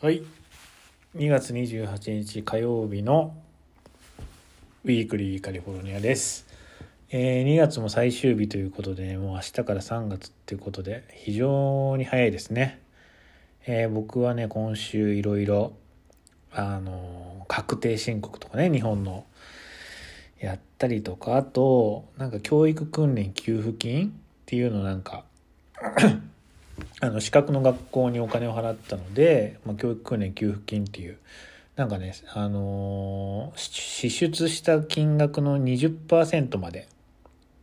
はい。2月28日火曜日のウィークリーカリフォルニアです。えー2月も最終日ということで、もう明日から3月っていうことで、非常に早いですね。えー僕はね、今週いろいろ、あの、確定申告とかね、日本のやったりとか、あと、なんか教育訓練給付金っていうのなんか、あの資格の学校にお金を払ったので、まあ、教育訓練給付金っていうなんかね、あのー支出した金額の20%まで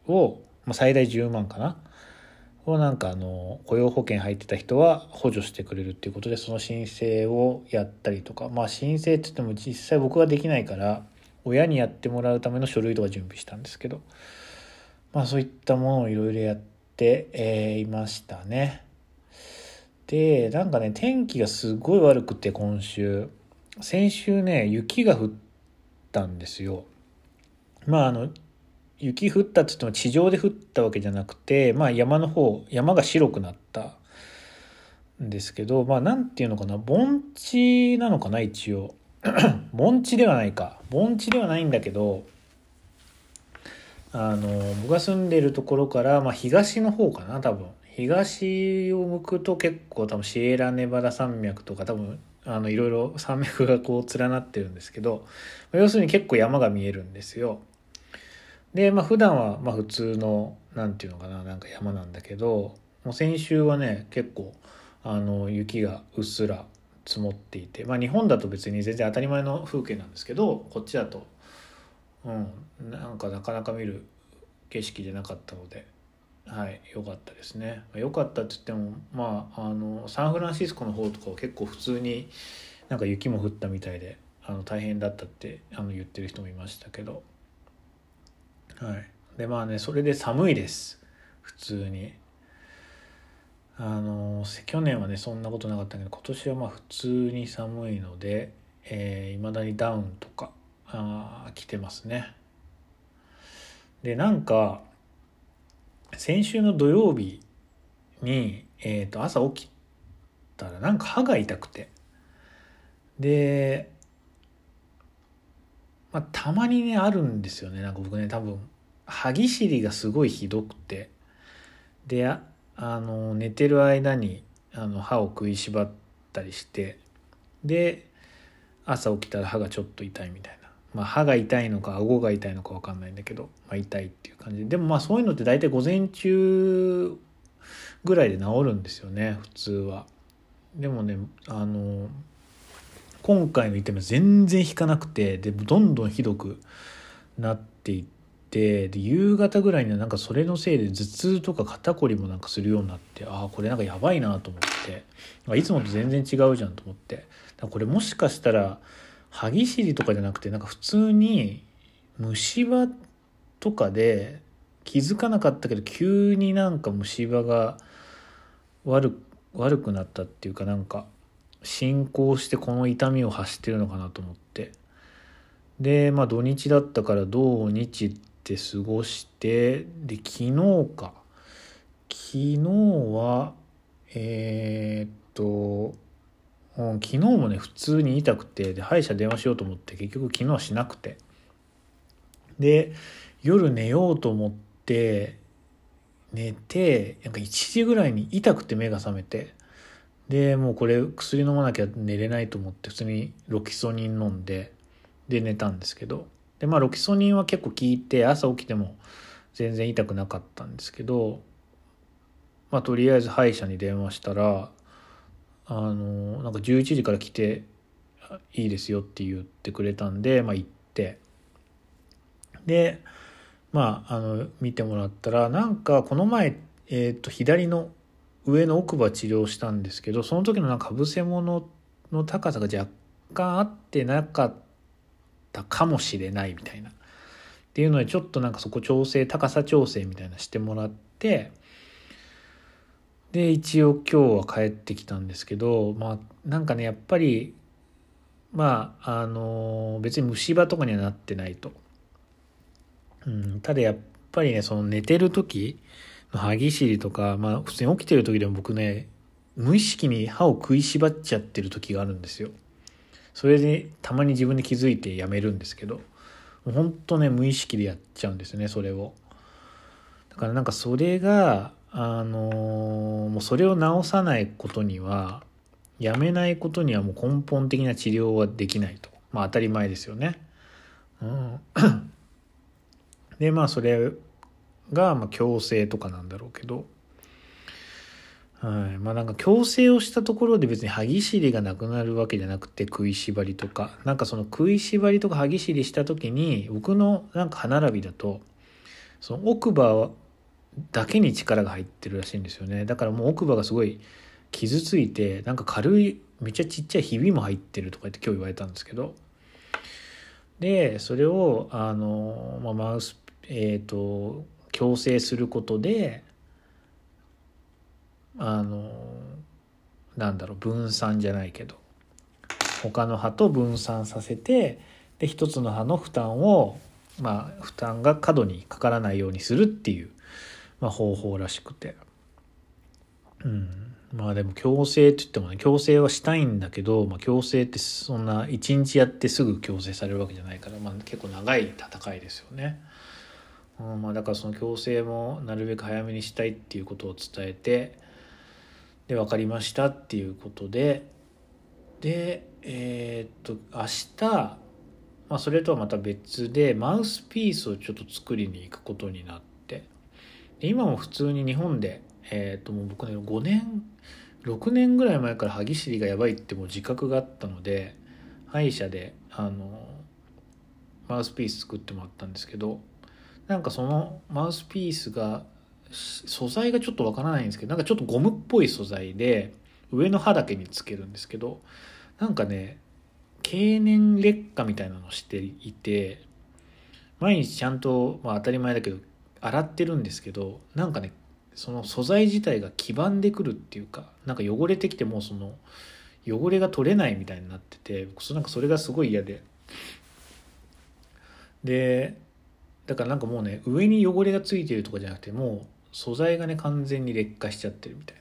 を、まあ、最大10万かな？をなんかあの雇用保険入ってた人は補助してくれるっていうことでその申請をやったりとか。まあ申請って言っても実際僕ができないから親にやってもらうための書類とか準備したんですけど。まあそういったものをいろいろやって、えーいましたね。でなんかね天気がすごい悪くて今週。先週ね雪が降ったんですよ。まああの雪降ったって言っても地上で降ったわけじゃなくてまあ山の方山が白くなったんですけどまあなんていうのかな盆地なのかな一応。盆地ではないか。盆地ではないんだけどあの僕が住んでるところから、まあ、東の方かな多分。東を向くと結構多分シエラネバダ山脈とか多分あのいろいろ 山脈がこう連なってるんですけど要するに結構山が見えるんですよ。でまあ普段はまあ普通のなんていうのかななんか山なんだけどもう先週はね結構あの雪がうっすら積もっていてまあ日本だと別に全然当たり前の風景なんですけどこっちだとうんなんかなかなか見る景色じゃなかったのではい良かったですね。良かったって言ってもまああのサンフランシスコの方とかは結構普通になんか雪も降ったみたいであの大変だったってあの言ってる人もいましたけど。はい。でまあねそれで寒いです。普通に。あの去年はねそんなことなかったけど今年はまあ普通に寒いので、えー未だにダウンとかあー来てますね。でなんか先週の土曜日に、えー、と朝起きたらなんか歯が痛くて。で、まあ、たまにねあるんですよね。なんか僕ね多分歯ぎしりがすごいひどくて。であの寝てる間にあの歯を食いしばったりして。で朝起きたら歯がちょっと痛いみたいな、まあ、歯が痛いのか顎が痛いのか分かんないんだけど、まあ、痛いっていう感じ。でもまあそういうのって大体午前中ぐらいで治るんですよね普通は。でもねあの今回の痛みは全然引かなくてでどんどんひどくなっていってで夕方ぐらいにはなんかそれのせいで頭痛とか肩こりもなんかするようになってああこれなんかやばいなと思って。いつもと全然違うじゃんと思って。これもしかしたら歯ぎしりとかじゃなくてなんか普通に虫歯とかで気づかなかったけど急になんか虫歯が悪く悪くなったっていうかなんか進行してこの痛みを発してるのかなと思って。でまあ土日だったから土日って過ごしてで昨日か。昨日はえーっと、うん、昨日もね普通に痛くてで歯医者電話しようと思って結局昨日はしなくて。で夜寝ようと思って寝てなんか1時ぐらいに痛くて目が覚めてでもうこれ薬飲まなきゃ寝れないと思って普通にロキソニン飲んでで寝たんですけど。でまあロキソニンは結構効いて朝起きても全然痛くなかったんですけどまあとりあえず歯医者に電話したらあのなんか11時から来ていいですよって言ってくれたんでまあ行って。でまああの見てもらったらなんかこの前、えー、と左の上の奥歯治療したんですけどその時のなんかぶせ物の高さが若干合ってなかったかもしれないみたいな。っていうのでちょっとなんかそこ調整高さ調整みたいなしてもらってで一応今日は帰ってきたんですけどまあなんかねやっぱりまああの別に虫歯とかにはなってないと。うん、ただやっぱりねその寝てる時の歯ぎしりとかまあ普通に起きてる時でも僕ね無意識に歯を食いしばっちゃってる時があるんですよそれでたまに自分で気づいてやめるんですけどほんとね無意識でやっちゃうんですねそれをだからなんかそれがあの、もうそれを治さないことにはやめないことにはもう根本的な治療はできないと。まあ当たり前ですよね。うん。でまあそれがまあ強制とかなんだろうけど。はい、まあなんか矯正をしたところで別に歯ぎしりがなくなるわけじゃなくて食いしばりとか。なんかその食いしばりとか歯ぎしりした時に僕のなんか歯並びだとその奥歯だけに力が入ってるらしいんですよね。だからもう奥歯がすごい傷ついてなんか軽いめっちゃちっちゃいひびも入ってるとか言って今日言われたんですけど。でそれをあの、まあ、マウスえっ、ー、と矯正することであのなんだろう分散じゃないけど他の歯と分散させてで一つの歯の負担をまあ負担が過度にかからないようにするっていう、まあ、方法らしくてうんまあでも矯正って言ってもね矯正はしたいんだけど、まあ、矯正ってそんな一日やってすぐ矯正されるわけじゃないから、まあ、結構長い戦いですよね。うんまあ、だからその矯正もなるべく早めにしたいっていうことを伝えてで分かりましたっていうことででえー、っと明日、まあ、それとはまた別でマウスピースをちょっと作りに行くことになって今も普通に日本で、えー、ともう僕ね5年6年ぐらい前から歯ぎしりがやばいってもう自覚があったので歯医者であのマウスピース作ってもらったんですけどなんかそのマウスピースが素材がちょっとわからないんですけどなんかちょっとゴムっぽい素材で上の歯だけにつけるんですけどなんかね経年劣化みたいなのをしていて毎日ちゃんと、まあ、当たり前だけど洗ってるんですけどなんかねその素材自体が黄ばんでくるっていうかなんか汚れてきてもその汚れが取れないみたいになってて僕なんかそれがすごい嫌で。でだからなんかもうね上に汚れがついてるとかじゃなくてもう素材がね完全に劣化しちゃってるみたい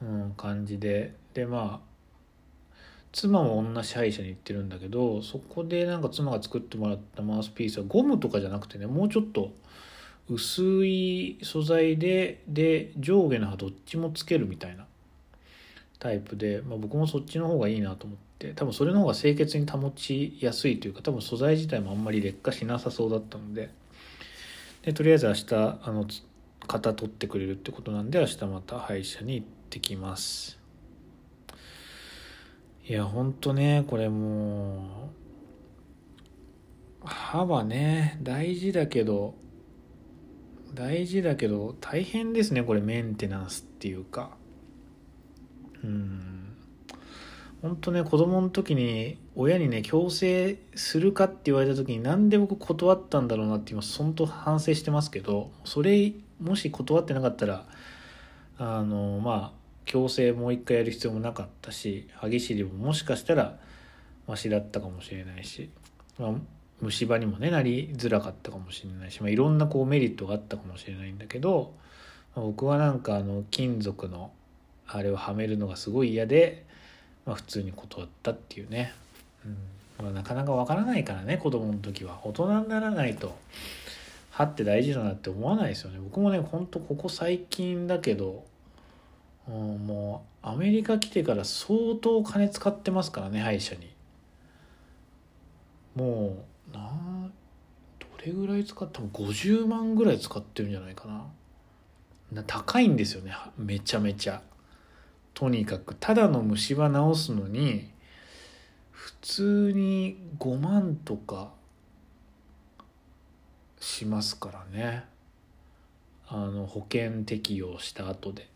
な、うん、感じで。でまあ妻も同じ歯医者に行ってるんだけどそこでなんか妻が作ってもらったマウスピースはゴムとかじゃなくてねもうちょっと薄い素材でで上下の歯どっちもつけるみたいなタイプで、まあ、僕もそっちの方がいいなと思って多分それの方が清潔に保ちやすいというか多分素材自体もあんまり劣化しなさそうだったのででとりあえず明日あの型取ってくれるってことなんで明日また歯医者に行ってきます。いやほんとねこれもう歯はね大事だけど大事だけど大変ですねこれメンテナンスっていうか。うん。本当ね子供の時に親にね強制するかって言われた時になんで僕断ったんだろうなって今本当反省してますけどそれもし断ってなかったらあのまあ強制もう一回やる必要もなかったし歯ぎしりももしかしたらマシだったかもしれないし、まあ、虫歯にもねなりづらかったかもしれないし、まあ、いろんなこうメリットがあったかもしれないんだけど、僕はなんかあの金属のあれをはめるのがすごい嫌で、まあ、普通に断ったっていうね、うん。まあ、なかなかわからないからね子供の時は。大人にならないと歯って大事だなって思わないですよね。僕もねほんとここ最近だけど、うん、もうアメリカ来てから相当金使ってますからね歯医者に。もうなどれぐらい使っても50万ぐらい使ってるんじゃないかな。高いんですよね。めちゃめちゃ。とにかくただの虫歯治すのに普通に5万とかしますからね。あの保険適用した後で。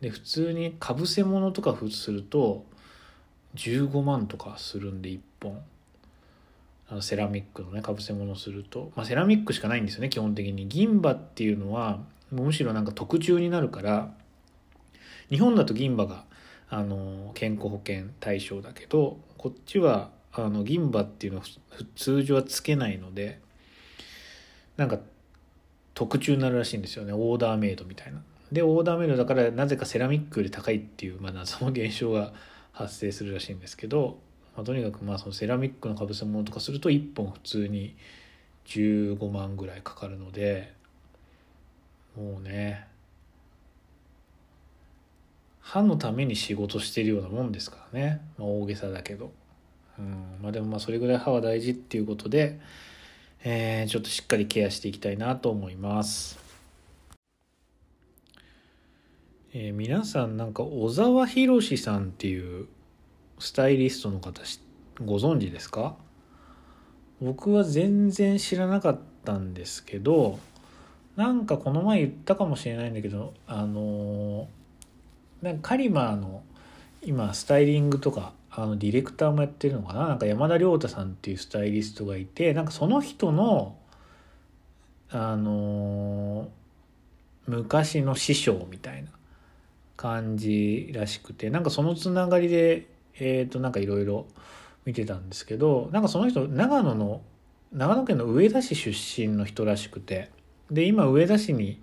で普通にかぶせ物とかすると15万とかするんで1本。あのセラミックのねかぶせ物すると、まあ、セラミックしかないんですよね基本的に。銀歯っていうのはむしろなんか特注になるから日本だと銀歯があの健康保険対象だけどこっちはあの銀歯っていうのは通常はつけないのでなんか特注になるらしいんですよね。オーダーメイドみたいな。でオーダーメイドだからなぜかセラミックより高いっていう、まあ、謎の現象が発生するらしいんですけど、まあ、とにかくまあそのセラミックのかぶせ物とかすると1本普通に15万ぐらいかかるのでもうね歯のために仕事してるようなもんですからね、まあ、大げさだけど、うん。まあ、でもまあそれぐらい歯は大事っていうことで、えー、ちょっとしっかりケアしていきたいなと思います。えー、皆さんなんか小沢宏さんっていうスタイリストの方ご存知ですか？僕は全然知らなかったんですけどなんかこの前言ったかもしれないんだけどあのなんかカリマーの今スタイリングとかあのディレクターもやってるのかな？なんか山田亮太さんっていうスタイリストがいてなんかその人のあの昔の師匠みたいな感じらしくてなんかそのつながりでえっ、ー、となんかいろいろ見てたんですけどなんかその人長野の長野県の上田市出身の人らしくてで今上田市に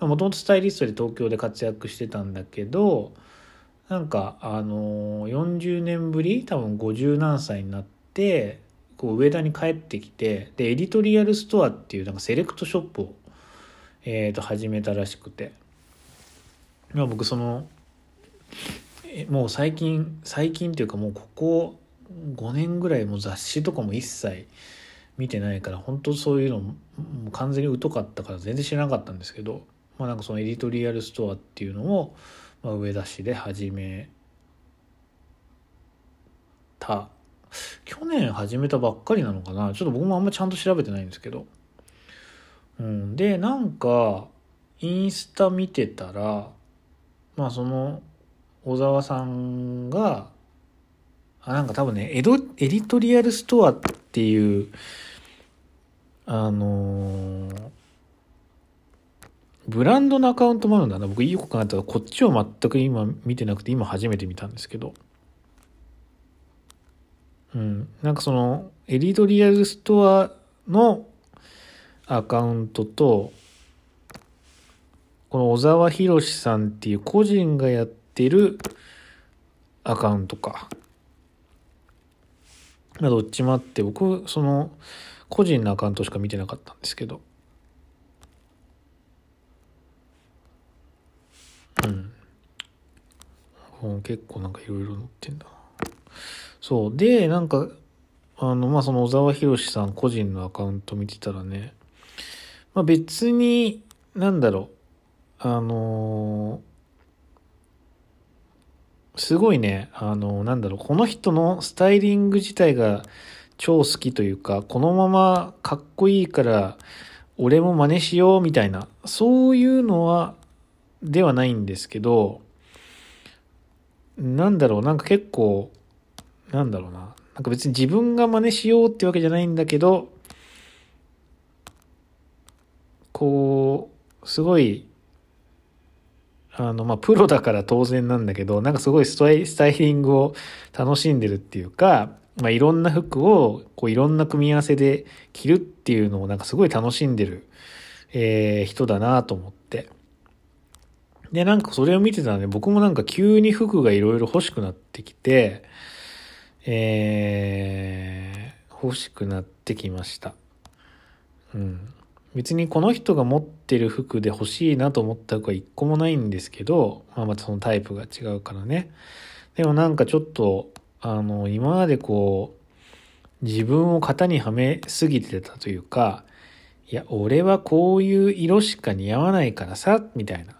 もともとスタイリストで東京で活躍してたんだけどなんかあの40年ぶり多分50何歳になってこう上田に帰ってきてでエディトリアルストアっていうなんかセレクトショップを、えー、と始めたらしくて。まあ僕そのもう最近最近っていうかもうここ5年ぐらいも雑誌とかも一切見てないから本当そういうのも完全に疎かったから全然知らなかったんですけど、まあ、なんかそのエディトリアルストアっていうのを、まあ、上田市で始めた。去年始めたばっかりなのかな？ちょっと僕もあんまちゃんと調べてないんですけど、うん、でなんかインスタ見てたらまあその小沢さんがあなんか多分ねエドエディトリアルストアっていうあのー、ブランドのアカウントもあるんだな。僕よく考えたらこっちを全く今見てなくて今初めて見たんですけど。うん。なんかそのエディトリアルストアのアカウントとこの小沢博さんっていう個人がやっててるアカウントか。まあ、どっちもあって、僕、その、個人のアカウントしか見てなかったんですけど。うん。結構なんかいろいろ載ってんだそう。で、なんか、あの、まあ、その小沢博さん個人のアカウント見てたらね、まあ、別に、なんだろう、あのーすごいね、あの、なんだろう、この人のスタイリング自体が超好きというか、このままかっこいいから、俺も真似しようみたいな、そういうのは、ではないんですけど、なんだろう、なんか結構、なんだろうな、なんか別に自分が真似しようってわけじゃないんだけど、こう、すごい、あの、まあ、プロだから当然なんだけど、なんかすごいスタイリングを楽しんでるっていうか、まあ、いろんな服を、こう、いろんな組み合わせで着るっていうのをなんかすごい楽しんでる、えー、人だなと思って。で、なんかそれを見てたらね、僕もなんか急に服がいろいろ欲しくなってきて、えー、欲しくなってきました。うん。別にこの人が持ってる服で欲しいなと思った服は一個もないんですけど、まあまたそのタイプが違うからね。でもなんかちょっと、あの、今までこう、自分を型にはめすぎてたというか、いや、俺はこういう色しか似合わないからさ、みたいな。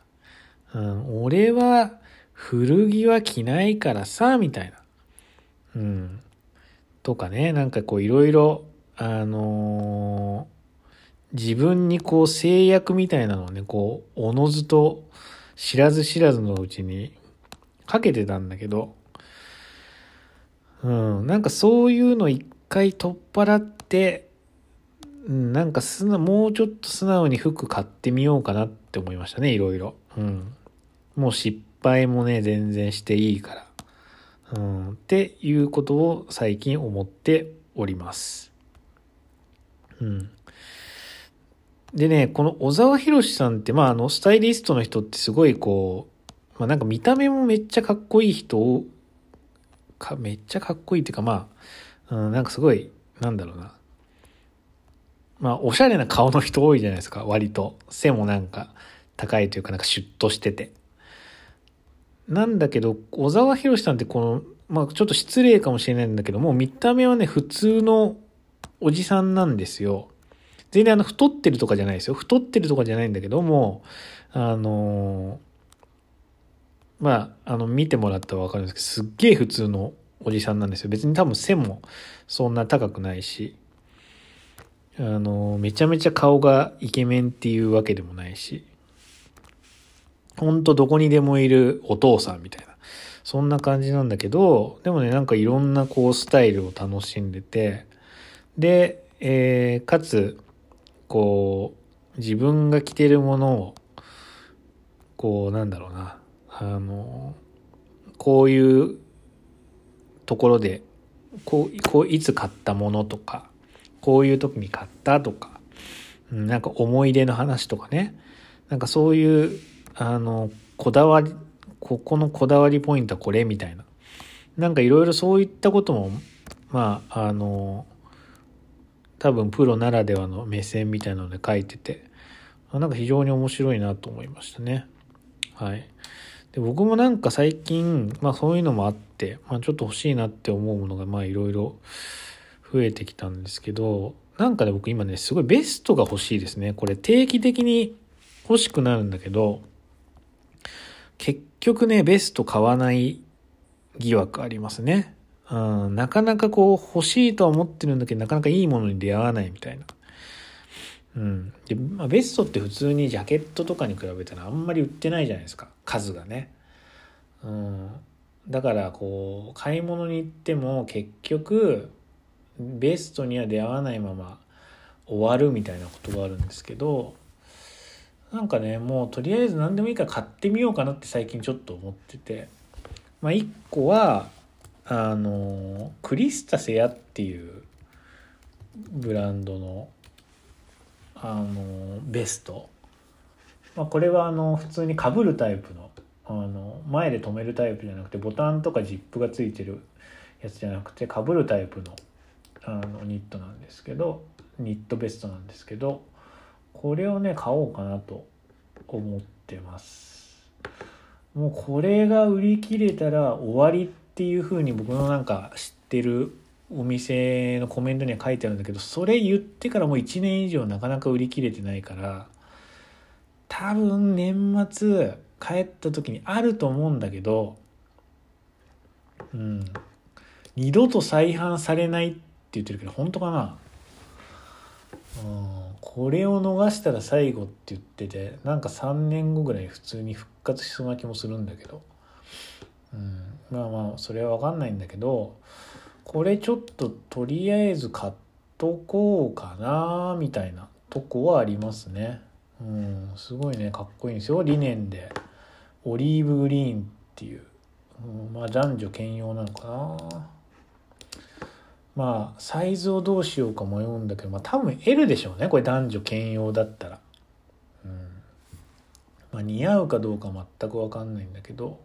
うん、俺は古着は着ないからさ、みたいな。うん。とかね、なんかこういろいろ、あのー自分にこう制約みたいなのをね、こう、おのずと知らず知らずのうちにかけてたんだけど、うん、なんかそういうの一回取っ払って、うん、なんかすな、もうちょっと素直に服買ってみようかなって思いましたね、いろいろ。うん。もう失敗もね、全然していいから。うん、っていうことを最近思っております。うん。でね、この小沢博さんって、まあ、あの、スタイリストの人ってすごいこう、まあ、なんか見た目もめっちゃかっこいい人をか、めっちゃかっこいいっていうか、まあ、うん、なんかすごい、なんだろうな。まあ、おしゃれな顔の人多いじゃないですか、割と。背もなんか高いというか、なんかシュッとしてて。なんだけど、小沢博さんってこの、まあ、ちょっと失礼かもしれないんだけども、見た目はね、普通のおじさんなんですよ。全然あの、太ってるとかじゃないですよ。太ってるとかじゃないんだけども、あのー、まあ、あの、見てもらったらわかるんですけど、すっげえ普通のおじさんなんですよ。別に多分背もそんな高くないし、あのー、めちゃめちゃ顔がイケメンっていうわけでもないし、ほんとどこにでもいるお父さんみたいな。そんな感じなんだけど、でもね、なんかいろんなこうスタイルを楽しんでて、で、えー、かつ、こう、自分が着てるものを、こう、なんだろうな、あの、こういうところで、こう、こういつ買ったものとか、こういう時に買ったとか、なんか思い出の話とかね、なんかそういう、あの、こだわり、ここのこだわりポイントはこれみたいな。なんかいろいろそういったことも、まあ、あの、多分プロならではの目線みたいなので書いてて、なんか非常に面白いなと思いましたね。はい。で僕もなんか最近、まあそういうのもあって、まあちょっと欲しいなって思うものがまあいろいろ増えてきたんですけど、なんかね僕今ねすごいベストが欲しいですね。これ定期的に欲しくなるんだけど、結局ね、ベスト買わない疑惑ありますね。うん、なかなかこう欲しいとは思ってるんだけど、なかなかいいものに出会わないみたいな。うん。で、まあ、ベストって普通にジャケットとかに比べたらあんまり売ってないじゃないですか。数がね。うん。だからこう、買い物に行っても結局、ベストには出会わないまま終わるみたいなことがあるんですけど、なんかねもうとりあえず何でもいいから買ってみようかなって最近ちょっと思っててまあ1個はあのクリスタセアっていうブランドのあのベスト、まあ、これはあの普通にかぶるタイプのあの前で留めるタイプじゃなくてボタンとかジップがついてるやつじゃなくてかぶるタイプのあのニットなんですけどニットベストなんですけどこれをね買おうかなと思ってます。もうこれが売り切れたら終わりっていう風に僕のなんか知ってるお店のコメントには書いてあるんだけどそれ言ってからもう1年以上なかなか売り切れてないから多分年末帰った時にあると思うんだけどうん。二度と再販されないって言ってるけど本当かな？うん。これを逃したら最後って言っててなんか3年後ぐらい普通に復活しそうな気もするんだけど、うん、まあまあそれは分かんないんだけどこれちょっととりあえず買っとこうかなみたいなとこはありますね。うん、すごいねかっこいいんですよ。リネンで。オリーブグリーンっていう、うん、まあ男女兼用なのかな。まあサイズをどうしようか迷うんだけど、まあ、多分 L でしょうね。これ男女兼用だったら、うん。まあ、似合うかどうか全く分かんないんだけど、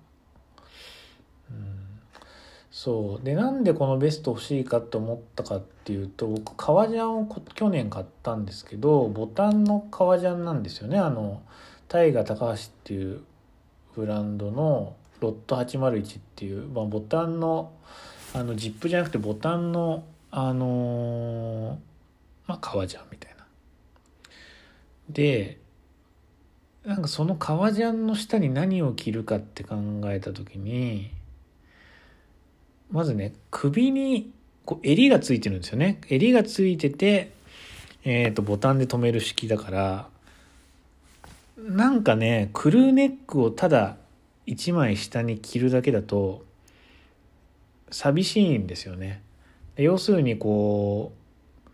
そう。でなんでこのベスト欲しいかと思ったかっていうと僕革ジャンを去年買ったんですけどボタンの革ジャンなんですよね。あのタイガ高橋っていうブランドのロット801っていう、まあ、ボタンのあのジップじゃなくてボタンのあのー、まあ革ジャンみたいな。でなんかその革ジャンの下に何を着るかって考えた時にまずね首にこう襟がついてるんですよね襟がついてて、えー、とボタンで留める式だからなんかねクルーネックをただ1枚下に着るだけだと寂しいんですよね。要するにこう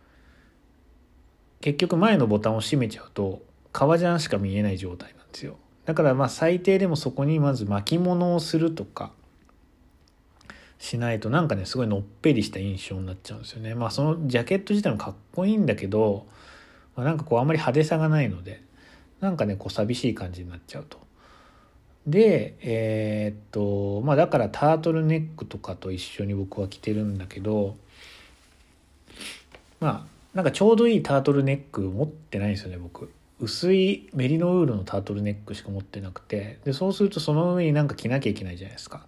結局前のボタンを閉めちゃうと革ジャンしか見えない状態なんですよ。だからまあ最低でもそこにまず巻物をするとかしないとなんかねすごいのっぺりした印象になっちゃうんですよね。まあそのジャケット自体もかっこいいんだけどまあ、なんかこうあんまり派手さがないのでなんかねこう寂しい感じになっちゃうと。でえー、っとまあだからタートルネックとかと一緒に僕は着てるんだけどまあなんかちょうどいいタートルネック持ってないんですよね僕薄いメリノウールのタートルネックしか持ってなくてでそうするとその上になんか着なきゃいけないじゃないですか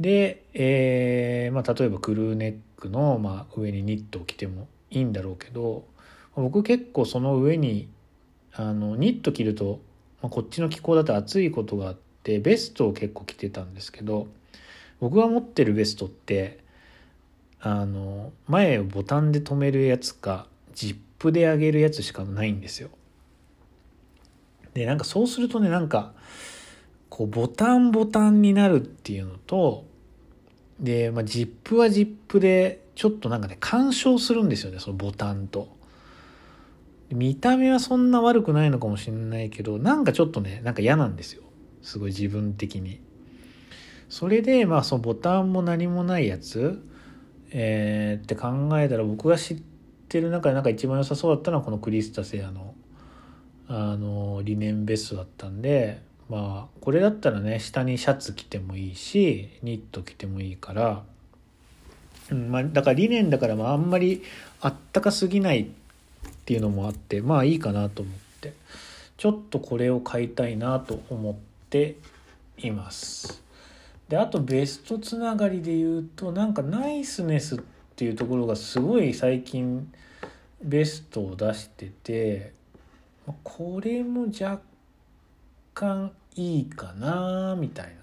で、えーまあ、例えばクルーネックの、まあ、上にニットを着てもいいんだろうけど僕結構その上にあのニット着るとまあ、こっちの気候だと暑いことがあってベストを結構着てたんですけど僕が持ってるベストってあの前をボタンで留めるやつかジップで上げるやつしかないんですよ。でなんかそうするとねなんかこうボタンボタンになるっていうのとで、まあ、ジップはジップでちょっとなんかね干渉するんですよねそのボタンと。見た目はそんな悪くないのかもしれないけどなんかちょっとねなんか嫌なんですよすごい自分的にそれでまあそのボタンも何もないやつえー、って考えたら僕が知ってる中でなんか一番良さそうだったのはこのクリスタセアのあのリネンベストだったんでまあこれだったらね下にシャツ着てもいいしニット着てもいいから、うんまあ、だからリネンだからまああんまりあったかすぎないっていうのもあってまあいいかなと思ってちょっとこれを買いたいなと思っています。であとベストつながりで言うとなんかナイスネスっていうところがすごい最近ベストを出しててこれも若干いいかなみたい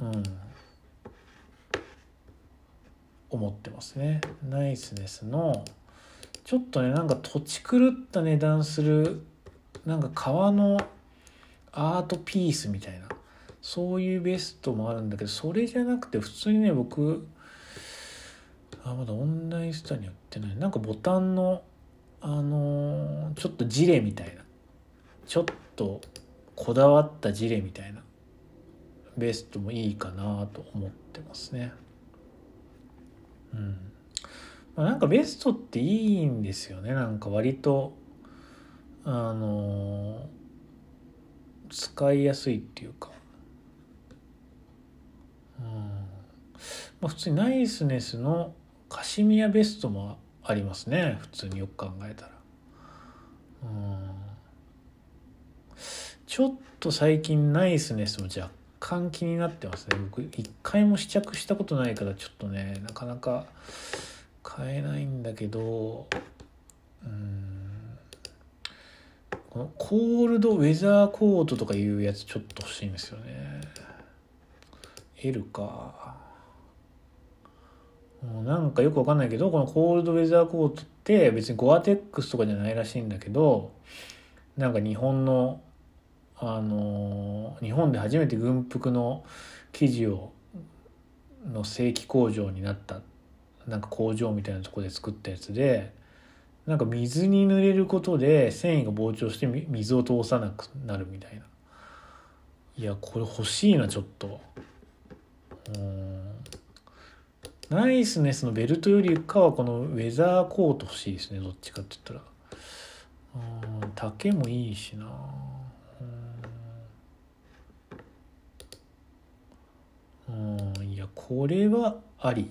な。うん。思ってますね。ナイスネスの。ちょっとねなんか土地狂った値段するなんか革のアートピースみたいな。そういうベストもあるんだけどそれじゃなくて普通にね僕あまだオンラインストアに売ってない。なんかボタンのあのー、ちょっとジレみたいな。ちょっとこだわったジレみたいな。ベストもいいかなと思ってますね。うん。まあ、なんかベストっていいんですよね。なんか割とあのー、使いやすいっていうか。うん。まあ普通にナイスネスのカシミヤベストもありますね。普通によく考えたら。うん。ちょっと最近ナイスネスも若干気になってますね。僕一回も試着したことないからちょっとねなかなか買えないんだけどうんこのコールドウェザーコートとかいうやつちょっと欲しいんですよね。L か。もうなんかよくわかんないけどこのコールドウェザーコートって別にゴアテックスとかじゃないらしいんだけどなんか日本のあの日本で初めて軍服の生地をの正規工場になったなんか工場みたいなとこで作ったやつでなんか水に濡れることで繊維が膨張して水を通さなくなるみたいな。いやこれ欲しいなちょっと。うん。ナイスネスのベルトよりかはこのウェザーコート欲しいですねどっちかって言ったら。うん丈もいいしな。うん。いやこれはあり。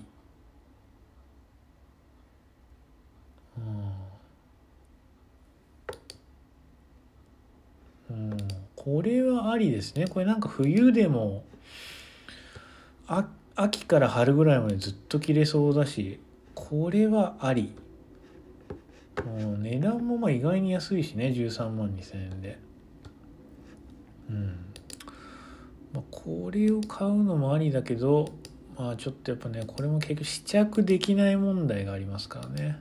うん、これはありですね。これなんか冬でもあ秋から春ぐらいまでずっと着れそうだしこれはあり、う、値段もまあ意外に安いしね。13万2000円で。うん、まあ、これを買うのもありだけどまあちょっとやっぱねこれも結局試着できない問題がありますからね。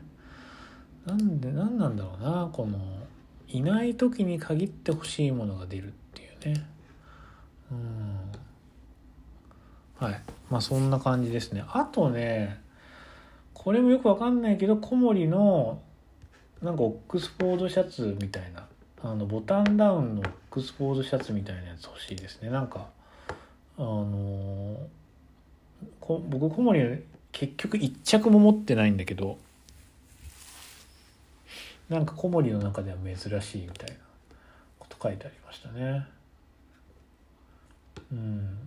なんで何なんだろうなこのいない時に限って欲しいものが出るっていうね。うん。はい。まあそんな感じですね。あとねこれもよくわかんないけど小森のなんかオックスフォードシャツみたいなあのボタンダウンのオックスフォードシャツみたいなやつ欲しいですね。なんかあのこ僕小森結局1着も持ってないんだけどなんか小森の中では珍しいみたいなこと書いてありましたね。うん。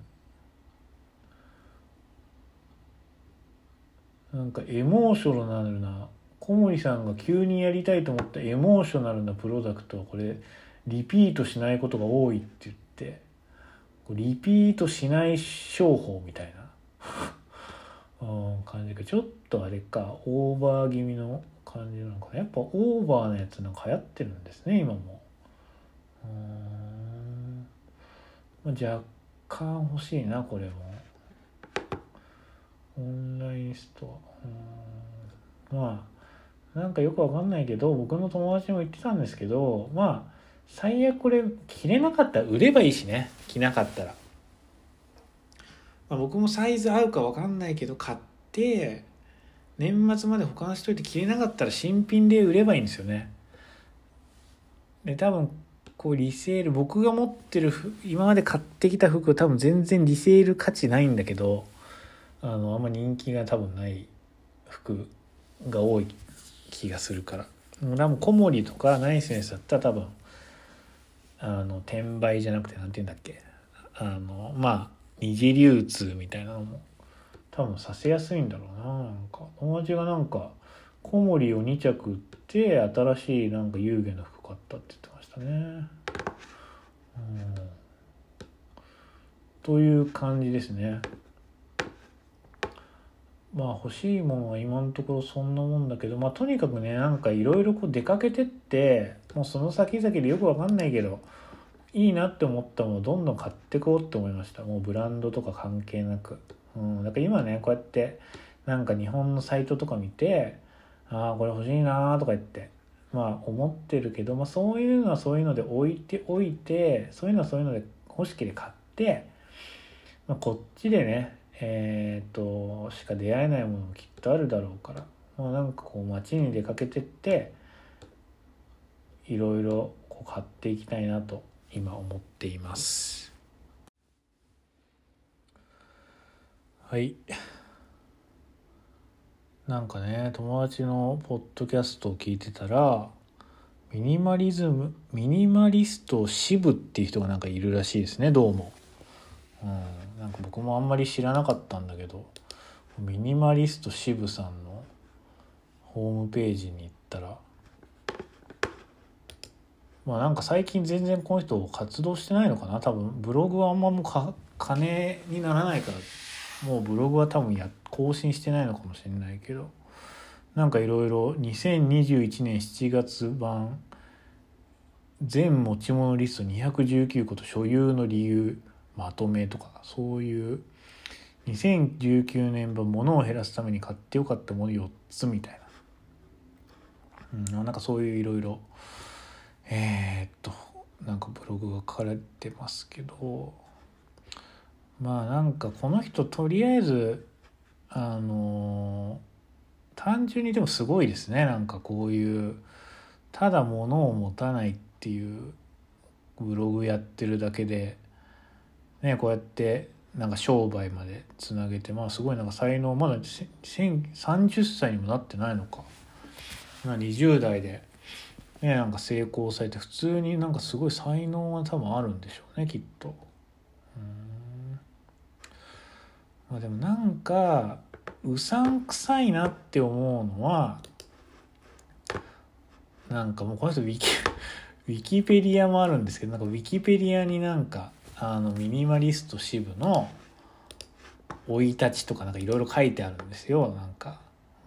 なんかエモーショナルな小森さんが急にやりたいと思ったエモーショナルなプロダクトはこれリピートしないことが多いって言ってリピートしない商法みたいな。うん感じがちょっとあれか。オーバー気味の感じなのか。なやっぱオーバーなやつなんか流行ってるんですね今も。うん、若干欲しいなこれも。オンラインストア。うん。まあなんかよくわかんないけど僕の友達も言ってたんですけどまあ最悪これ着れなかったら売ればいいしね。着なかったら、まあ、僕もサイズ合うか分かんないけど買って年末まで保管しといて着れなかったら新品で売ればいいんですよね。で多分こうリセール僕が持ってる今まで買ってきた服多分全然リセール価値ないんだけどあのあんま人気が多分ない服が多い気がするから。多分小森とかナイスネスだったら多分あの転売じゃなくて何て言うんだっけ？あのまあ二次流通みたいなのも多分させやすいんだろうななんか友達がなんか小森を2着売って新しいなんか遊戯の服買ったって言ってましたね。うんという感じですね。まあ欲しいものは今のところそんなもんだけどまあとにかくねなんかいろいろこう出かけてってもうその先々でよくわかんないけどいいなって思ったものをどんどん買ってこうって思いました。もうブランドとか関係なく、うん、だから今ねこうやってなんか日本のサイトとか見てああこれ欲しいなとか言ってまあ思ってるけど、まあ、そういうのはそういうので置いておいてそういうのはそういうので欲しければ買って、まあ、こっちでねえーと、しか出会えないものもきっとあるだろうから、まあ、なんかこう街に出かけてっていろいろこう買っていきたいなと今思っています。はい。なんかね友達のポッドキャストを聞いてたらミニマリズムミニマリスト支部っていう人がなんかいるらしいですねどうも。うん、なんか僕もあんまり知らなかったんだけどミニマリスト渋さんのホームページに行ったらまあなんか最近全然この人活動してないのかな。多分ブログはあんまもうか金にならないからもうブログは多分や更新してないのかもしれないけど。なんかいろいろ2021年7月版全持ち物リスト219個と所有の理由まとめとかそういう2019年版物を減らすために買ってよかったもの4つみたいな、うん、なんかそういういろいろえー、っとなんかブログが書かれてますけどまあなんかこの人とりあえずあの単純にでもすごいですね。なんかこういうただ物を持たないっていうブログやってるだけでねこうやってなんか商売までつなげてまあすごいなんか才能まだ30歳にもなってないのか。20代で、ね、なんか成功されて普通になんかすごい才能は多分あるんでしょうねきっと。うん。まあ、でもなんかうさんくさいなって思うのはなんかもうこの人ウィキ ウィキペディアもあるんですけどなんかウィキペディアになんかあのミニマリスト支部の生い立ちとかなんかいろいろ書いてあるんですよなんか。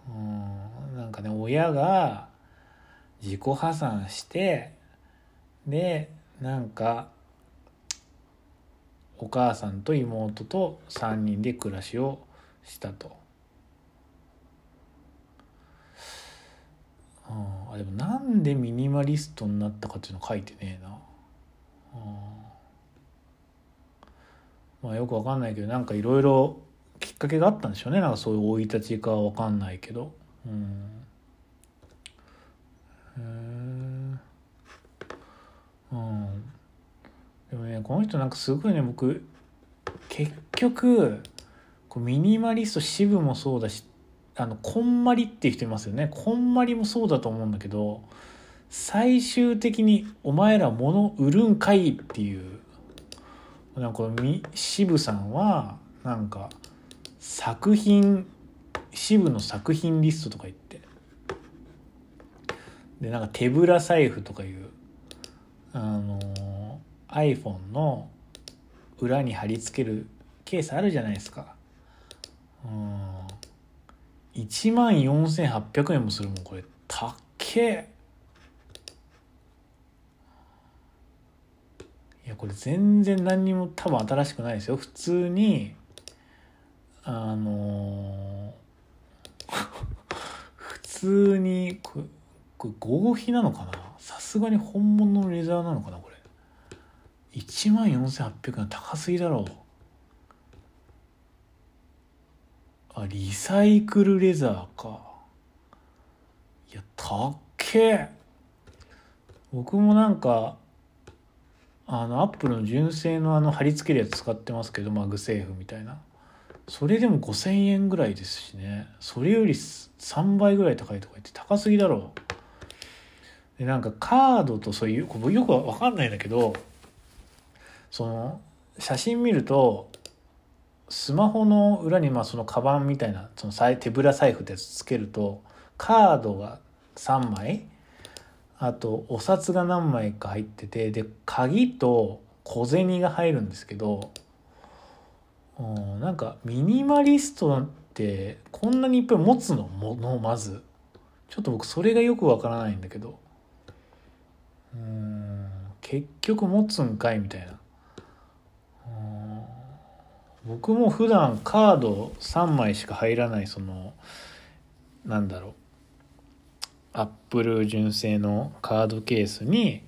うん。なんかね親が自己破産してでなんかお母さんと妹と3人で暮らしをしたと。うん、あでもなんでミニマリストになったかっていうの書いてねえな。まあ、よくわかんないけどなんかいろいろきっかけがあったんでしょうねなんかそういう生い立ちかわかんないけどうんへえうん。でもねこの人なんかすごいね僕結局こうミニマリスト支部もそうだしあのこんまりっていう人いますよね。こんまりもそうだと思うんだけど最終的に「お前ら物売るんかい」っていう。なんかこの渋さんはなんか作品渋の作品リストとか言ってでなんか手ぶら財布とかいうあの iPhone の裏に貼り付けるケースあるじゃないですか。うん。1万4800円もするもんこれ。たっ。けいやこれ全然何にも多分新しくないですよ。普通にあのー、普通にこれ合皮なのかな？さすがに本物のレザーなのかなこれ。1万4800円高すぎだろう。あリサイクルレザーか。いやたっけ僕もなんかあの Apple の純正のあの貼り付けるやつ使ってますけど MagSafe みたいな。それでも5,000円ぐらいですしね。それより3倍ぐらい高いとか言って高すぎだろう。でなんかカードとそういうよくわかんないんだけどその写真見るとスマホの裏にまあそのカバンみたいなその手ぶら財布ってやつつけるとカードが3枚あとお札が何枚か入っててで鍵と小銭が入るんですけどうんなんかミニマリストってこんなにいっぱい持つの？ものまず。ちょっと僕それがよくわからないんだけど。うん。結局持つんかいみたいな。僕も普段カード3枚しか入らないそのなんだろう。アップル純正のカードケースに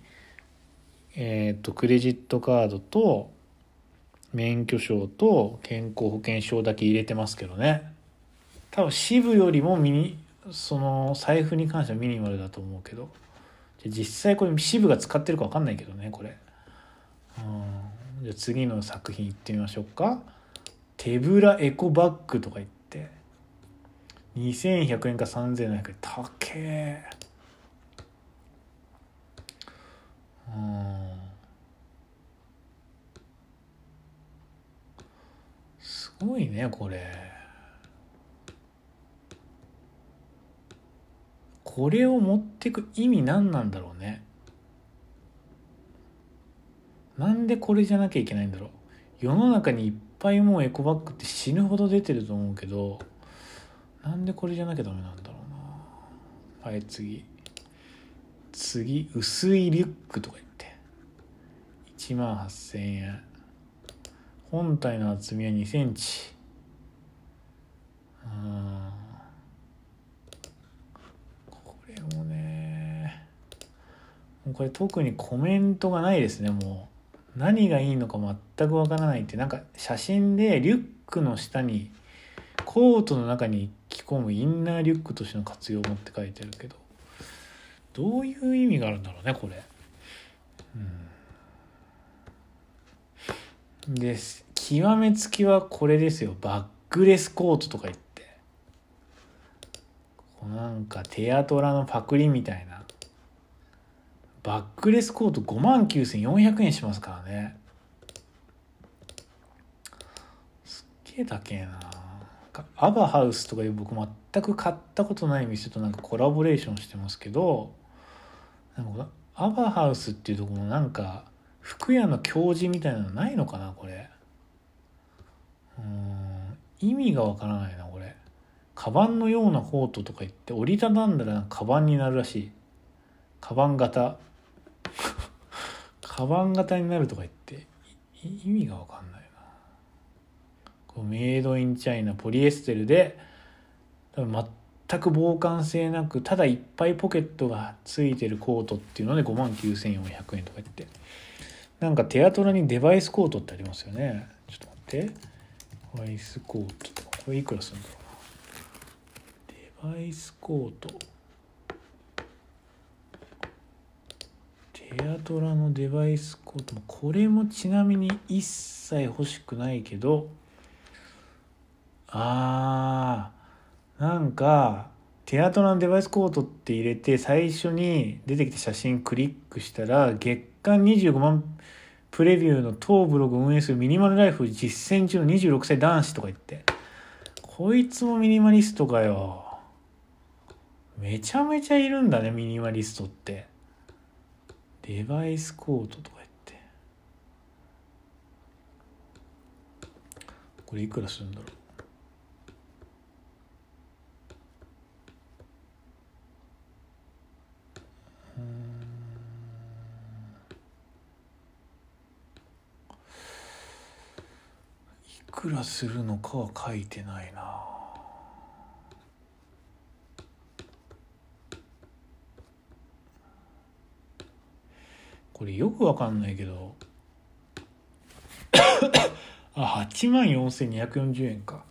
えっ、ー、とクレジットカードと免許証と健康保険証だけ入れてますけどね。多分支部よりもミニその財布に関してはミニマルだと思うけど。実際これ支部が使ってるか分かんないけどねこれ。うん。じゃ次の作品いってみましょうか。手ぶらエコバッグとか言って2100円か3700円高え。うん。すごいねこれ。これを持ってく意味何なんだろうね。なんでこれじゃなきゃいけないんだろう。世の中にいっぱいもうエコバッグって死ぬほど出てると思うけどなんでこれじゃなきゃダメなんだろうな。はい次。次薄いリュックとか言って。1万8000円。本体の厚みは2センチ。うんこれもねこれ特にコメントがないですね。もう何がいいのか全くわからないって。なんか写真でリュックの下にコートの中に着込むインナーリュックとしての活用もって書いてあるけど。どういう意味があるんだろうねこれ。うん、です。極めつきはこれですよ。バックレスコートとか言って。なんかテアトラのパクリみたいな。バックレスコート5万9400円しますからね。すっげえ高えな。アバハウスとかいう僕全く買ったことない店となんかコラボレーションしてますけどなんかアバハウスっていうとこもなんか服屋の教授みたいなのないのかなこれ。うん意味がわからないなこれ。カバンのようなコートとか言って折りたたんだらカバンになるらしい。カバン型。カバン型になるとか言って意味がわかんないな。こうメイドインチャイナポリエステルで多分全く防寒性なくただいっぱいポケットがついてるコートっていうので5万9400円とか言って。なんかテアトラにデバイスコートってありますよね。ちょっと待って。デバイスコートこれいくらするんだろうな。デバイスコート。テアトラのデバイスコートこれもちなみに一切欲しくないけどあーなんかテアトラのデバイスコートって入れて最初に出てきた写真クリックしたら月間25万プレビューの当ブログ運営するミニマルライフ実践中の26歳男子とか言ってこいつもミニマリストかよ。めちゃめちゃいるんだねミニマリストって。デバイスコートとか言って。これいくらするんだろう。いくらするのかは書いてないな。これよくわかんないけど。あ8万4240円か。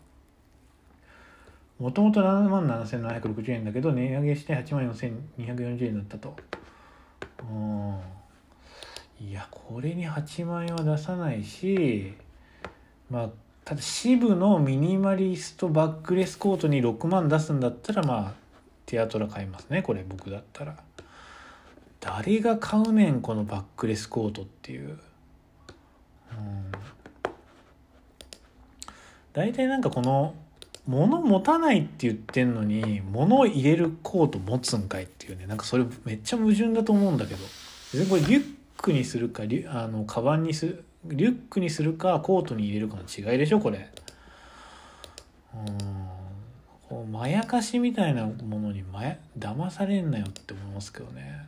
もともと7万7760円だけど値上げして8万4240円だったと。うん。いやこれに8万円は出さないしまあただ支部のミニマリストバックレスコートに6万出すんだったらまあティアトラ買いますねこれ僕だったら。誰が買うねんこのバックレスコートっていう、うん、大体なんかこの物持たないって言ってんのに物を入れるコート持つんかいっていうね。なんかそれめっちゃ矛盾だと思うんだけど。別にこれリュックにするかリュあのカバンにするリュックにするかコートに入れるかの違いでしょこれ。うん。こうまやかしみたいなものにまや騙されんなよって思いますけどね。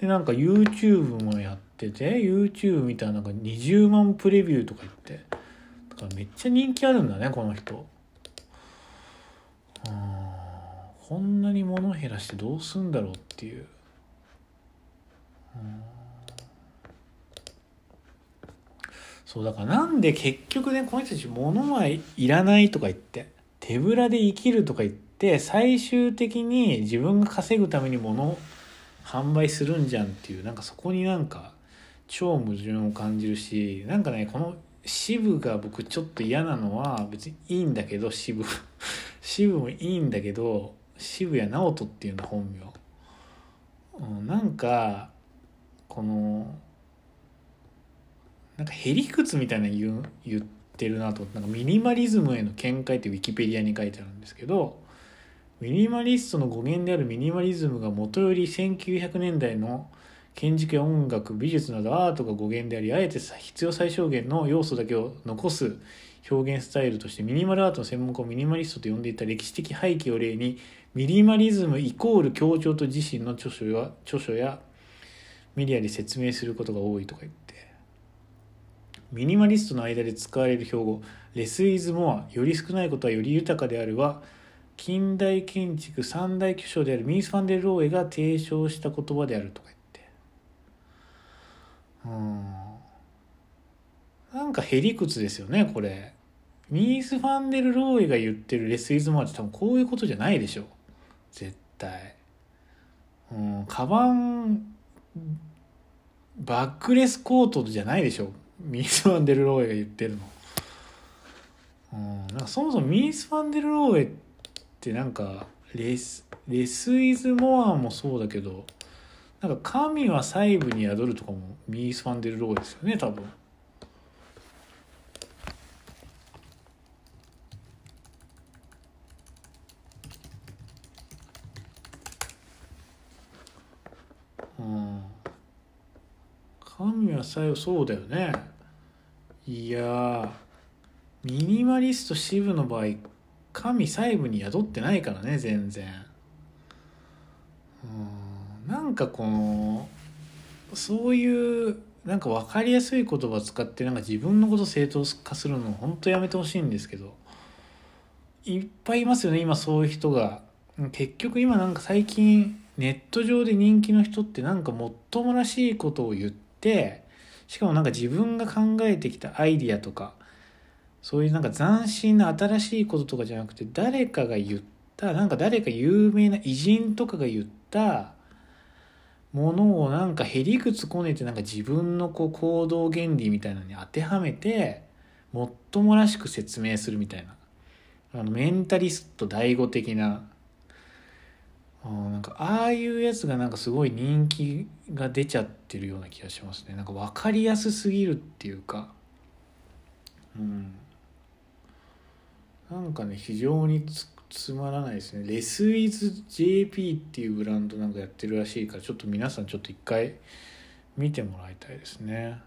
でなんか YouTube もやってて YouTube 見たらなんか20万プレビューとか言って。だからめっちゃ人気あるんだねこの人。うんこんなに物減らしてどうすんだろうっていう。うんそうだからなんで結局ねこの人たち物はいらないとか言って手ぶらで生きるとか言って最終的に自分が稼ぐために物を販売するんじゃんっていうなんかそこになんか超矛盾を感じるしなんかねこの支部が僕ちょっと嫌なのは別にいいんだけど支部支部もいいんだけど渋谷直人っていうの本名、うん、なんかこのなんかへりくつみたいな言言ってるなと。なんかミニマリズムへの見解ってウィキペディアに書いてあるんですけどミニマリストの語源であるミニマリズムがもとより1900年代の建築や音楽美術などアートが語源でありあえて必要最小限の要素だけを残す表現スタイルとしてミニマルアートの専門家をミニマリストと呼んでいた歴史的背景を例にミニマリズムイコール協調と自身の著書や著書やメディアで説明することが多いとか言って。ミニマリストの間で使われる標語「レス・イズ・モア」より少ないことはより豊かであるは近代建築三大巨匠であるミース・ファンデル・ローエが提唱した言葉であるとか言って。うん。なんかへりくつですよねこれ。ミース・ファンデル・ローエが言ってるレス・イズ・モアって多分こういうことじゃないでしょ絶対。うん。カバンバックレスコートじゃないでしょミース・ファンデル・ローエが言ってるの。うん、なんかそもそもミース・ファンデル・ローエってってなんかレスレス・イズ・モアもそうだけどなんか神は細部に宿るとかもミース・ファンデル・ローですよね多分。神は最後そうだよねいやミニマリスト支部の場合神細部に宿ってないからね全然。うん。なんかこのそういうなんか分かりやすい言葉を使ってなんか自分のこと正当化するの本当やめてほしいんですけど。いっぱいいますよね今そういう人が。結局今なんか最近ネット上で人気の人ってなんかもっともらしいことを言ってしかもなんか自分が考えてきたアイディアとかそういうなんか斬新な新しいこととかじゃなくて誰かが言ったなんか誰か有名な偉人とかが言ったものをなんかへりくつこねてなんか自分のこう行動原理みたいなのに当てはめてもっともらしく説明するみたいな。あのメンタリスト第五的な。あなんかああいうやつがなんかすごい人気が出ちゃってるような気がしますね。なんか分かりやすすぎるっていうか。うん。なんかね非常につつまらないですね。レスイズ JP っていうブランドなんかやってるらしいからちょっと皆さんちょっと一回見てもらいたいですね。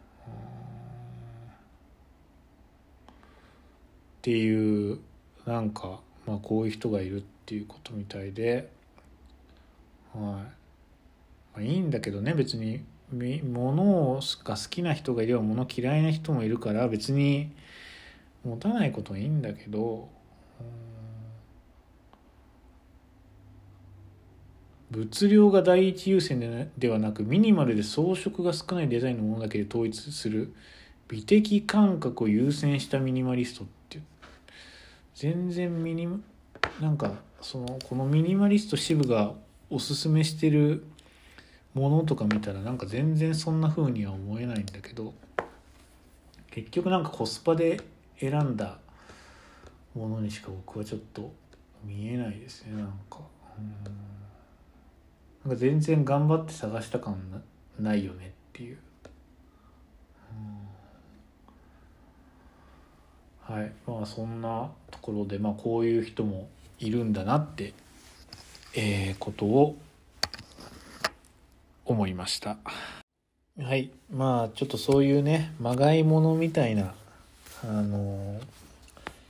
っていうなんかまあこういう人がいるっていうことみたいで。はい、ま、いいんだけどね別に。物が好きな人がいれば物嫌いな人もいるから別に持たないことはいいんだけど物量が第一優先でではなくミニマルで装飾が少ないデザインのものだけで統一する美的感覚を優先したミニマリストって全然ミニなんかそのこのミニマリスト支部がおすすめしてるものとか見たらなんか全然そんな風には思えないんだけど結局なんかコスパで選んだものにしか僕はちょっと見えないですねなんか。なんか全然頑張って探した感ないよねっていう。はい。まあそんなところでまあこういう人もいるんだなってえー、ことを思いました。はい。まあちょっとそういうねまがいものみたいなあの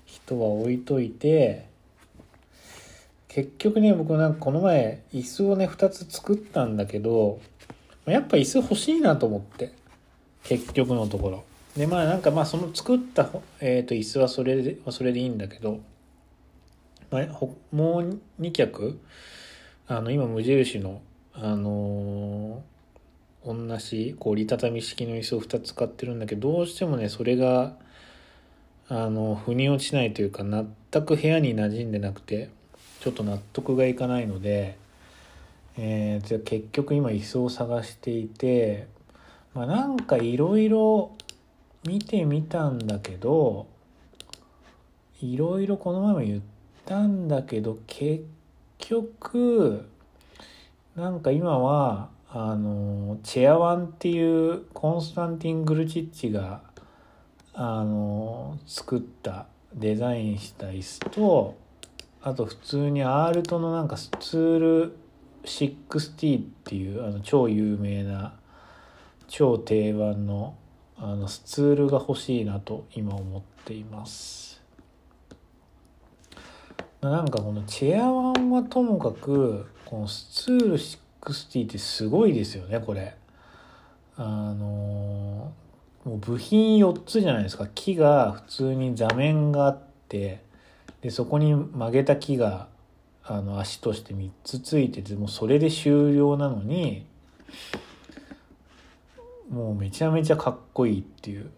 人は置いといて結局ね僕なんかこの前椅子をね2つ作ったんだけどやっぱ椅子欲しいなと思って結局のところ。でまあなんかまあその作った、えー、と椅子はそれでそれでいいんだけどまあ、もう2脚あの今無印のあのー、同じこう折りたたみ式の椅子を2つ使ってるんだけどどうしてもねそれがあの腑に落ちないというか全く部屋に馴染んでなくてちょっと納得がいかないので、えー、じゃ結局今椅子を探していて、まあ、なんかいろいろ見てみたんだけどいろいろこの前も言ったんだけど結局なんか今はあのチェアワンっていうコンスタンティン・グルチッチがあの作ったデザインした椅子とあと普通にアールトのなんかスツール60っていうあの超有名な超定番のあのスツールが欲しいなと今思っています。なんかこのチェアワンはともかくこのスツール60ってすごいですよねこれ。あのもう部品4つじゃないですか。木が普通に座面があってでそこに曲げた木があの足として3つついててもうそれで終了なのにもうめちゃめちゃかっこいいっていう。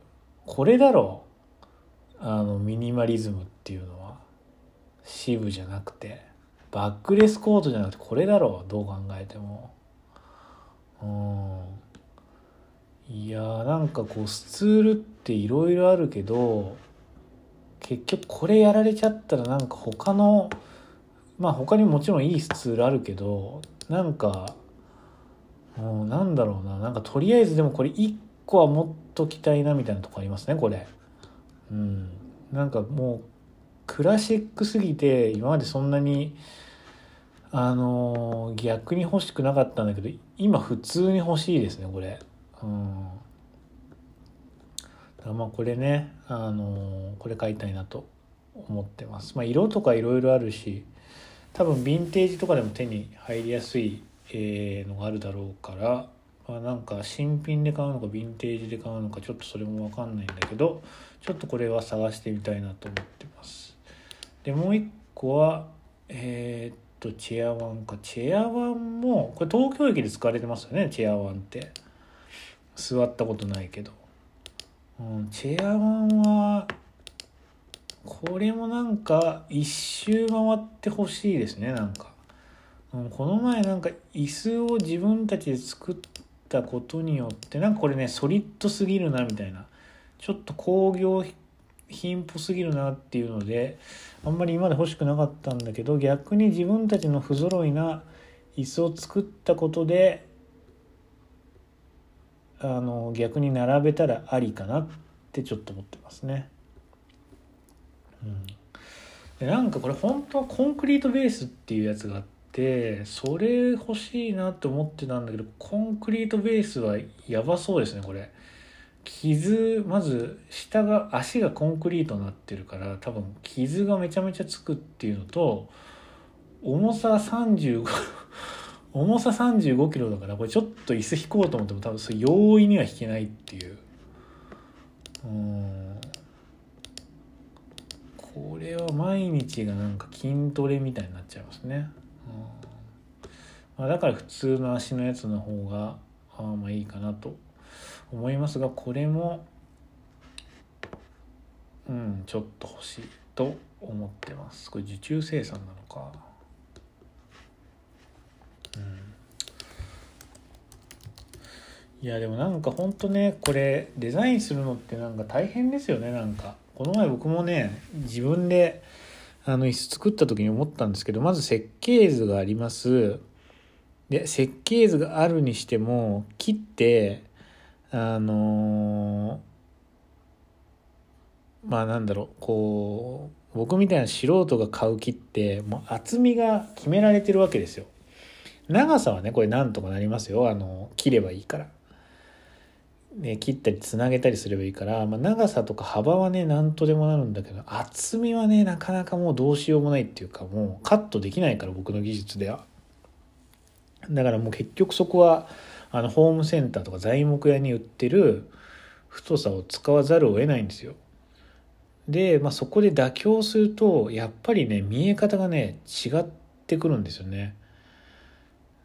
これだろあのミニマリズムっていうのは。支部じゃなくて。バックレスコートじゃなくてこれだろう。どう考えても。うん。いやーなんかこうスツールっていろいろあるけど結局これやられちゃったらなんか他のまあ他にもちろんいいスツールあるけどなんかもうなんだろうななんかとりあえずでもこれ1個は持っときたいなみたいなとこありますねこれうんなんかもうクラシックすぎて今までそんなにあの逆に欲しくなかったんだけど今普通に欲しいですねこれ。うんまあこれね、あのこれ買いたいなと思ってます。まあ、色とかいろいろあるし多分ヴィンテージとかでも手に入りやすい、えのがあるだろうから、まあ、なんか新品で買うのかヴィンテージで買うのかちょっとそれも分かんないんだけどちょっとこれは探してみたいなと思ってます。でもう一個はえー、っとチェアワンかチェアワンもこれ東京駅で使われてますよねチェアワンって座ったことないけど、うん、チェアワンはこれもなんか一周回ってほしいですねなんか、うん、この前なんか椅子を自分たちで作ったことによってなんかこれねソリッドすぎるなみたいな。ちょっと工業品っぽすぎるなっていうのであんまり今まで欲しくなかったんだけど逆に自分たちの不揃いな椅子を作ったことであの逆に並べたらありかなってちょっと思ってますね。うん、でなんかこれ本当はコンクリートベースっていうやつがあってそれ欲しいなって思ってたんだけどコンクリートベースはやばそうですねこれ。傷まず下が足がコンクリートになってるから多分傷がめちゃめちゃつくっていうのと重さ35重さ35キロだからこれちょっと椅子引こうと思っても多分それ容易には引けないっていう。うん。これは毎日がなんか筋トレみたいになっちゃいますね、まあ、だから普通の足のやつの方があまあいいかなと思いますがこれもうんちょっと欲しいと思ってます。これ受注生産なのか。いやでもなんかほんとねこれデザインするのってなんか大変ですよねなんか。この前僕もね自分であの椅子作った時に思ったんですけどまず設計図があります。で設計図があるにしても切ってあのー、まあなんだろうこう僕みたいな素人が買う木ってもう厚みが決められてるわけですよ。長さはねこれなんとかなりますよ。あの切ればいいから。ね、切ったりつなげたりすればいいから、まあ、長さとか幅はね何とでもなるんだけど厚みはねなかなかもうどうしようもないっていうかもうカットできないから僕の技術では。だからもう結局そこはあのホームセンターとか材木屋に売ってる太さを使わざるを得ないんですよ。で、まあ、そこで妥協するとやっぱりね見え方がね違ってくるんですよね。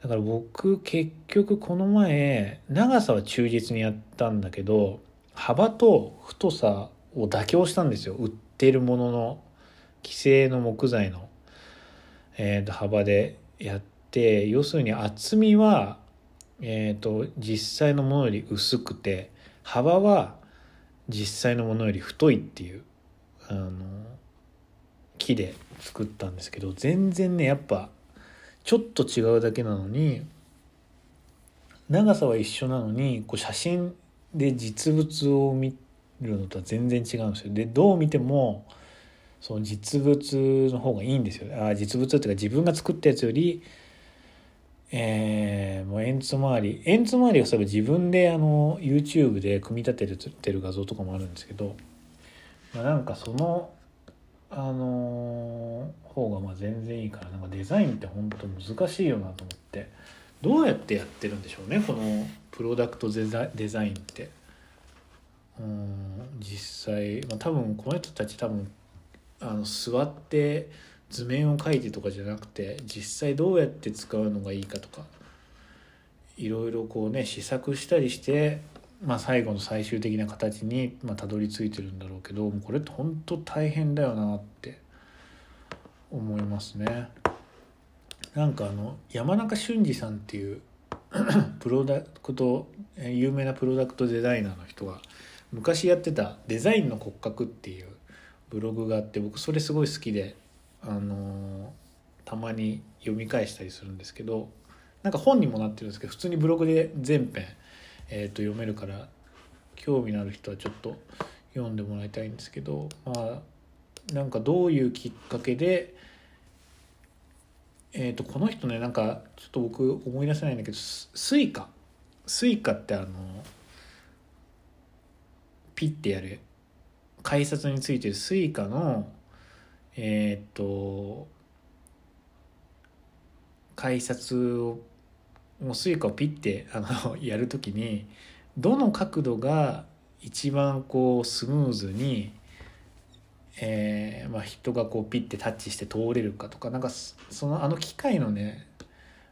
だから僕結局この前長さは忠実にやったんだけど幅と太さを妥協したんですよ。売ってるものの既製の木材の、えー、と幅でやって要するに厚みは、えー、と実際のものより薄くて幅は実際のものより太いっていうあの木で作ったんですけど全然ねやっぱちょっと違うだけなのに長さは一緒なのにこう写真で実物を見るのとは全然違うんですよ。でどう見てもその実物の方がいいんですよ。あ実物っていうか自分が作ったやつよりえー、もう円筒周り円筒周りがそういえば自分であの YouTube で組み立ててる画像とかもあるんですけど、まあ、なんかそのあのー、方がまあ全然いいからなんかデザインって本当難しいよなと思って。どうやってやってるんでしょうねこのプロダクトデザデザインって。うん実際、まあ、多分この人たち多分あの座って図面を描いてとかじゃなくて実際どうやって使うのがいいかとかいろいろこうね試作したりしてまあ、最後の最終的な形にまあたどり着いてるんだろうけどこれって本当大変だよなって思いますね。なんかあの山中俊二さんっていう プロダクト有名なプロダクトデザイナーの人が昔やってた「デザインの骨格」っていうブログがあって僕それすごい好きで、あのたまに読み返したりするんですけどなんか本にもなってるんですけど普通にブログで全編えー、と読めるから興味のある人はちょっと読んでもらいたいんですけどまあなんかどういうきっかけで、えー、とこの人ねなんかちょっと僕思い出せないんだけど Suica。Suica ってあのピッてやる改札についてる Suica のえっ、ー、と改札をもう Suica をピッてあのやる時にどの角度が一番こうスムーズに、えーまあ、人がこうピッてタッチして通れるかとかなんかそのあの機械のね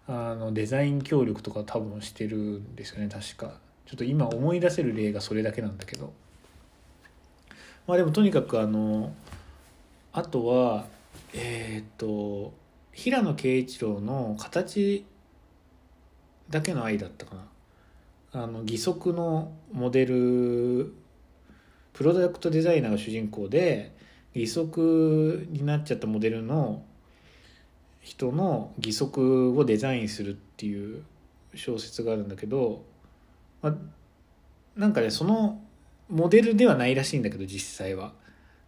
あのデザイン協力とか多分してるんですよね確か。ちょっと今思い出せる例がそれだけなんだけど。まあでもとにかくあのあとはえっ、と平野啓一郎の形だけの愛だったかなあの義足のモデルプロダクトデザイナーが主人公で義足になっちゃったモデルの人の義足をデザインするっていう小説があるんだけど、ま、なんかねそのモデルではないらしいんだけど実際は。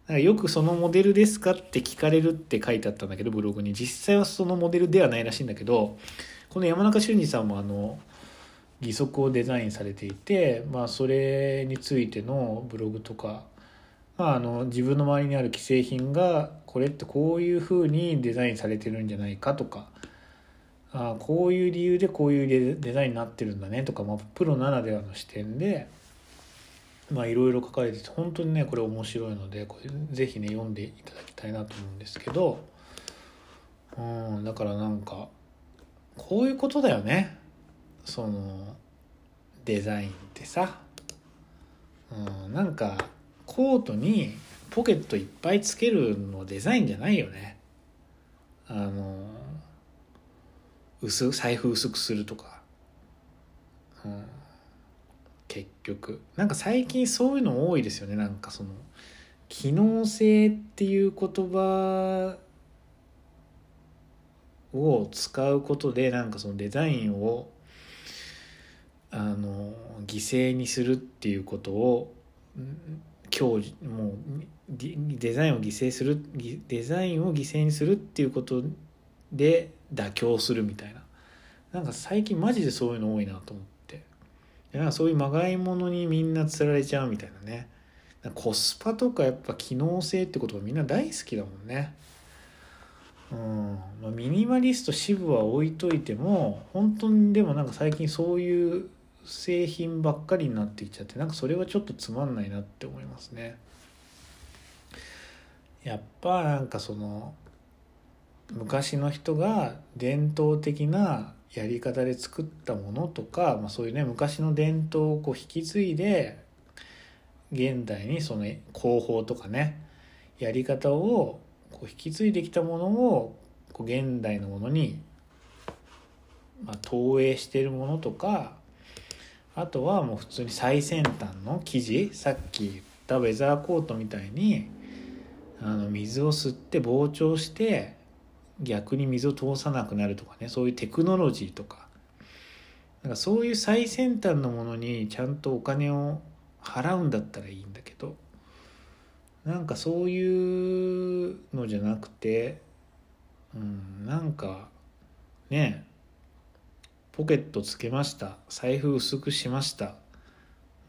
なんかよくそのモデルですかって聞かれるって書いてあったんだけどブログに実際はそのモデルではないらしいんだけどこの山中俊二さんもあの義足をデザインされていて、まあ、それについてのブログとか、まあ、あの自分の周りにある既製品がこれってこういうふうにデザインされてるんじゃないかとかあこういう理由でこういうデザインになってるんだねとか、まあ、プロならではの視点でまあいろいろ書かれてて本当にねこれ面白いのでこれぜひね読んでいただきたいなと思うんですけどうんだからなんかこういうことだよね。そのデザインってさ、うん、なんかコートにポケットいっぱいつけるのデザインじゃないよね。あの薄財布薄くするとか、うん、結局。なんか最近そういうの多いですよね。なんかその機能性っていう言葉を使うことでなんかそのデザインをあの犠牲にするっていうことを今日もうデザインを犠牲するデザインを犠牲にするっていうことで妥協するみたいな。なんか最近マジでそういうの多いなと思って。なんかそういうまがいものにみんなつられちゃうみたいなね。コスパとかやっぱ機能性ってことがみんな大好きだもんね。うんまあ、ミニマリスト支部は置いといても本当にでもなんか最近そういう製品ばっかりになってきちゃってなんかそれはちょっとつまんないなって思いますね。やっぱなんかその昔の人が伝統的なやり方で作ったものとか、まあ、そういうね昔の伝統をこう引き継いで現代にその工法とかねやり方をこう引き継いできたものをこう現代のものに、まあ、投影してるものとかあとはもう普通に最先端の生地さっき言ったウェザーコートみたいにあの水を吸って膨張して逆に水を通さなくなるとかねそういうテクノロジーとか。なんかそういう最先端のものにちゃんとお金を払うんだったらいいんだけど。なんかそういうのじゃなくてうんなんかねポケットつけました。財布薄くしました、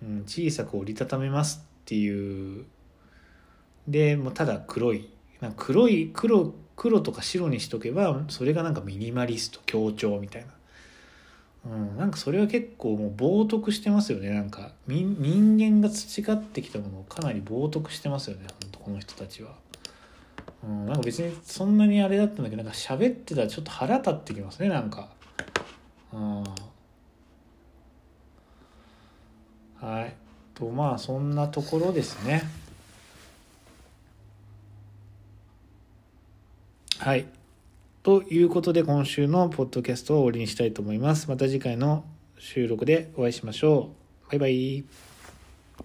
うん、小さく折りたためますっていう。でもうただ黒い。な黒い黒黒とか白にしとけばそれがなんかミニマリスト強調みたいな。うん、なんかそれは結構もう冒涜してますよね。なんか人間が培ってきたものをかなり冒涜してますよね。本当この人たちは、うん、なんか別にそんなにあれだったんだけどなんか喋ってたらちょっと腹立ってきますね。なんか。うん。はい。とまあそんなところですね。はい。ということで今週のポッドキャストを終わりにしたいと思います。また次回の収録でお会いしましょう。バイバイ。